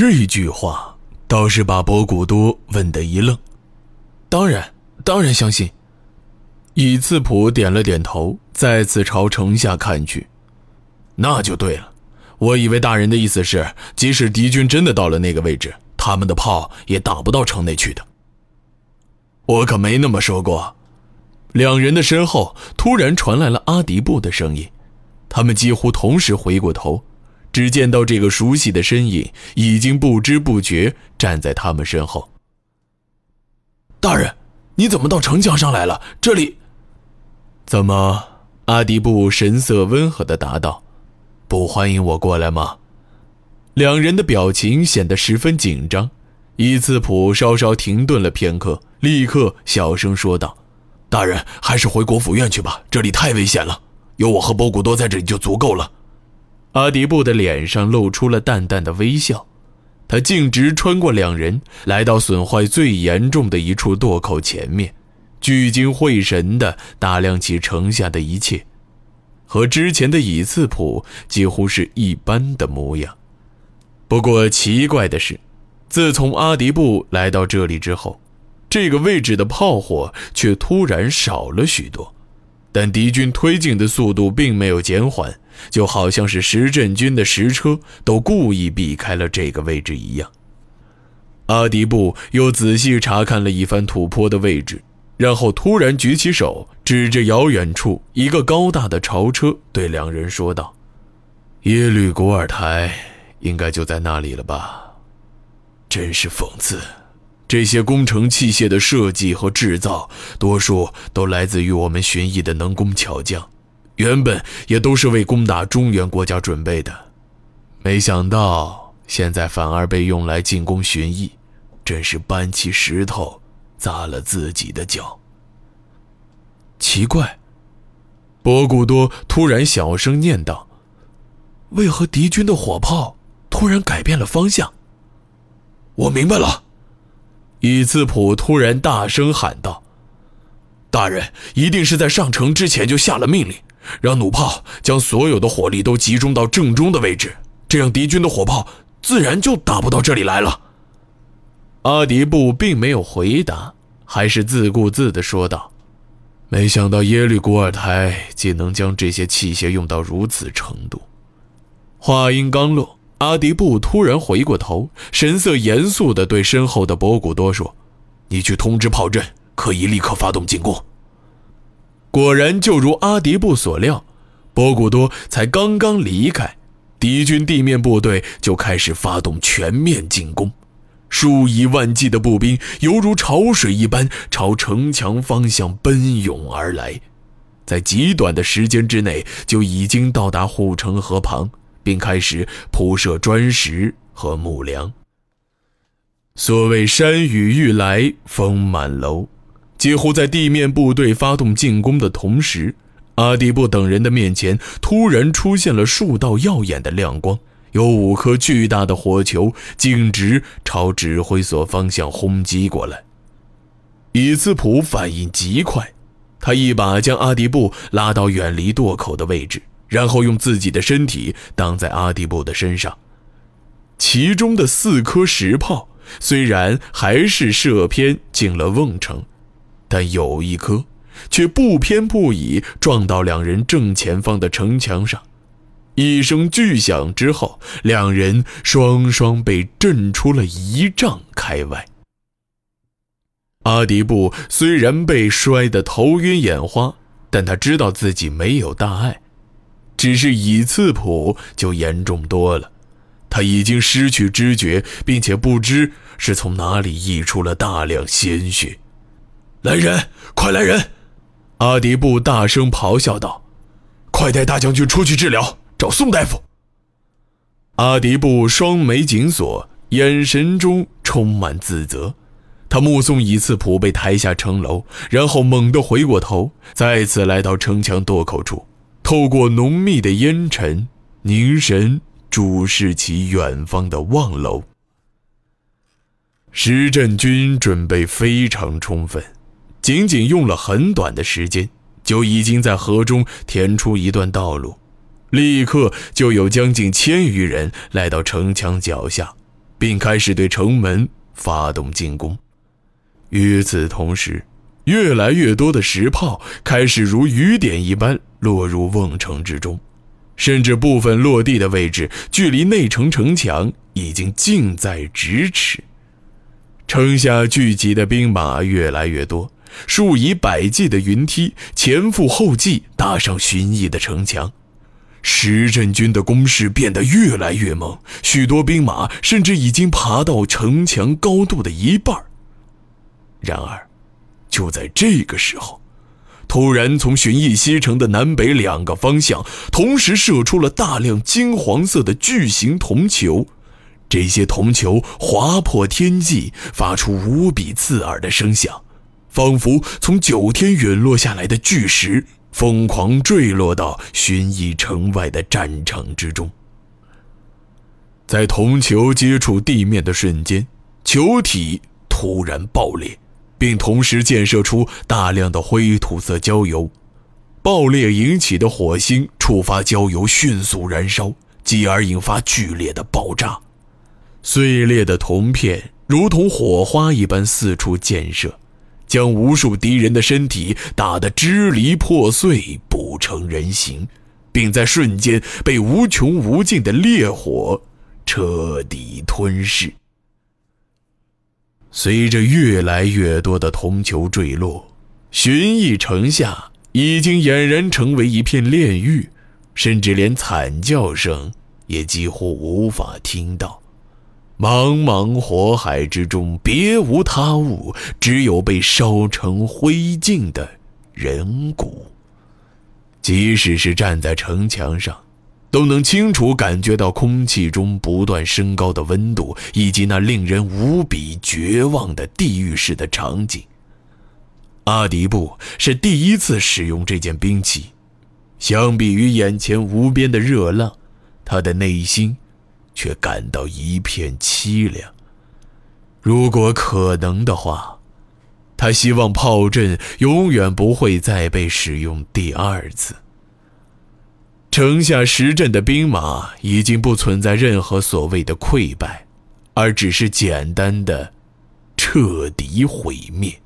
这一句话倒是把博古多问得一愣。当然，当然相信。以次普点了点头，再次朝城下看去。那就对了，我以为大人的意思是，即使敌军真的到了那个位置，他们的炮也打不到城内去的。我可没那么说过。两人的身后突然传来了阿迪布的声音，他们几乎同时回过头，只见到这个熟悉的身影已经不知不觉站在他们身后。大人，你怎么到城墙上来了？这里……怎么？阿迪布神色温和地答道：“不欢迎我过来吗？”两人的表情显得十分紧张。伊次普稍稍停顿了片刻，立刻小声说道：“大人，还是回国府院去吧，这里太危险了。有我和波古多在这里就足够了。”阿迪布的脸上露出了淡淡的微笑，他径直穿过两人，来到损坏最严重的一处垛口前面，聚精会神地打量起城下的一切，和之前的以次普几乎是一般的模样。不过奇怪的是。自从阿迪布来到这里之后，这个位置的炮火却突然少了许多，但敌军推进的速度并没有减缓，就好像是石振军的石车都故意避开了这个位置一样。阿迪布又仔细查看了一番土坡的位置，然后突然举起手指着遥远处一个高大的朝车，对两人说道：“耶律古尔台应该就在那里了吧？”真是讽刺，这些工程器械的设计和制造，多数都来自于我们寻邑的能工巧匠，原本也都是为攻打中原国家准备的，没想到现在反而被用来进攻寻邑，真是搬起石头砸了自己的脚。奇怪，博古多突然小声念道：“为何敌军的火炮突然改变了方向？”我明白了，以次普突然大声喊道：“大人一定是在上城之前就下了命令，让弩炮将所有的火力都集中到正中的位置，这样敌军的火炮自然就打不到这里来了。”阿迪布并没有回答，还是自顾自地说道：“没想到耶律古尔台竟能将这些器械用到如此程度。”话音刚落。阿迪布突然回过头，神色严肃地对身后的博古多说：“你去通知炮阵，可以立刻发动进攻。”果然，就如阿迪布所料，博古多才刚刚离开，敌军地面部队就开始发动全面进攻，数以万计的步兵犹如潮水一般朝城墙方向奔涌而来，在极短的时间之内就已经到达护城河旁。并开始铺设砖石和木梁。所谓山雨欲来风满楼，几乎在地面部队发动进攻的同时，阿迪布等人的面前突然出现了数道耀眼的亮光，有五颗巨大的火球径直朝指挥所方向轰击过来。以斯普反应极快，他一把将阿迪布拉到远离垛口的位置。然后用自己的身体挡在阿迪布的身上，其中的四颗石炮虽然还是射偏进了瓮城，但有一颗却不偏不倚撞到两人正前方的城墙上，一声巨响之后，两人双双被震出了一丈开外。阿迪布虽然被摔得头晕眼花，但他知道自己没有大碍。只是以次普就严重多了，他已经失去知觉，并且不知是从哪里溢出了大量鲜血。来人，快来人！阿迪布大声咆哮道：“快带大将军出去治疗，找宋大夫。”阿迪布双眉紧锁，眼神中充满自责。他目送以次普被抬下城楼，然后猛地回过头，再次来到城墙垛口处。透过浓密的烟尘，凝神注视起远方的望楼。石镇军准备非常充分，仅仅用了很短的时间，就已经在河中填出一段道路，立刻就有将近千余人来到城墙脚下，并开始对城门发动进攻。与此同时，越来越多的石炮开始如雨点一般落入瓮城之中，甚至部分落地的位置距离内城城墙已经近在咫尺。城下聚集的兵马越来越多，数以百计的云梯前赴后继搭上寻弋的城墙。石镇军的攻势变得越来越猛，许多兵马甚至已经爬到城墙高度的一半。然而，就在这个时候，突然从寻邑西城的南北两个方向同时射出了大量金黄色的巨型铜球，这些铜球划破天际，发出无比刺耳的声响，仿佛从九天陨落下来的巨石。疯狂坠落到寻弋城外的战场之中。在铜球接触地面的瞬间，球体突然爆裂，并同时溅射出大量的灰土色焦油。爆裂引起的火星触发焦油，迅速燃烧，继而引发剧烈的爆炸。碎裂的铜片如同火花一般四处溅射。将无数敌人的身体打得支离破碎、不成人形，并在瞬间被无穷无尽的烈火彻底吞噬。随着越来越多的铜球坠落，寻邑城下已经俨然成为一片炼狱，甚至连惨叫声也几乎无法听到。茫茫火海之中，别无他物，只有被烧成灰烬的人骨。即使是站在城墙上，都能清楚感觉到空气中不断升高的温度，以及那令人无比绝望的地狱式的场景。阿迪布是第一次使用这件兵器，相比于眼前无边的热浪，他的内心。却感到一片凄凉。如果可能的话，他希望炮阵永远不会再被使用第二次。城下石镇的兵马已经不存在任何所谓的溃败，而只是简单的彻底毁灭。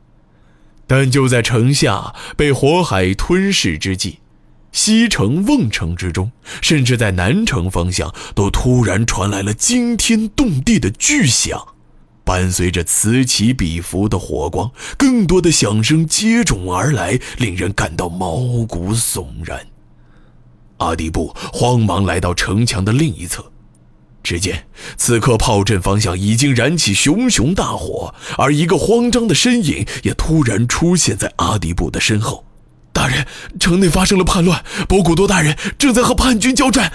但就在城下被火海吞噬之际，西城、瓮城之中，甚至在南城方向，都突然传来了惊天动地的巨响，伴随着此起彼伏的火光，更多的响声接踵而来，令人感到毛骨悚然。阿迪布慌忙来到城墙的另一侧，只见此刻炮阵方向已经燃起熊熊大火，而一个慌张的身影也突然出现在阿迪布的身后。大人，城内发生了叛乱，博古多大人正在和叛军交战。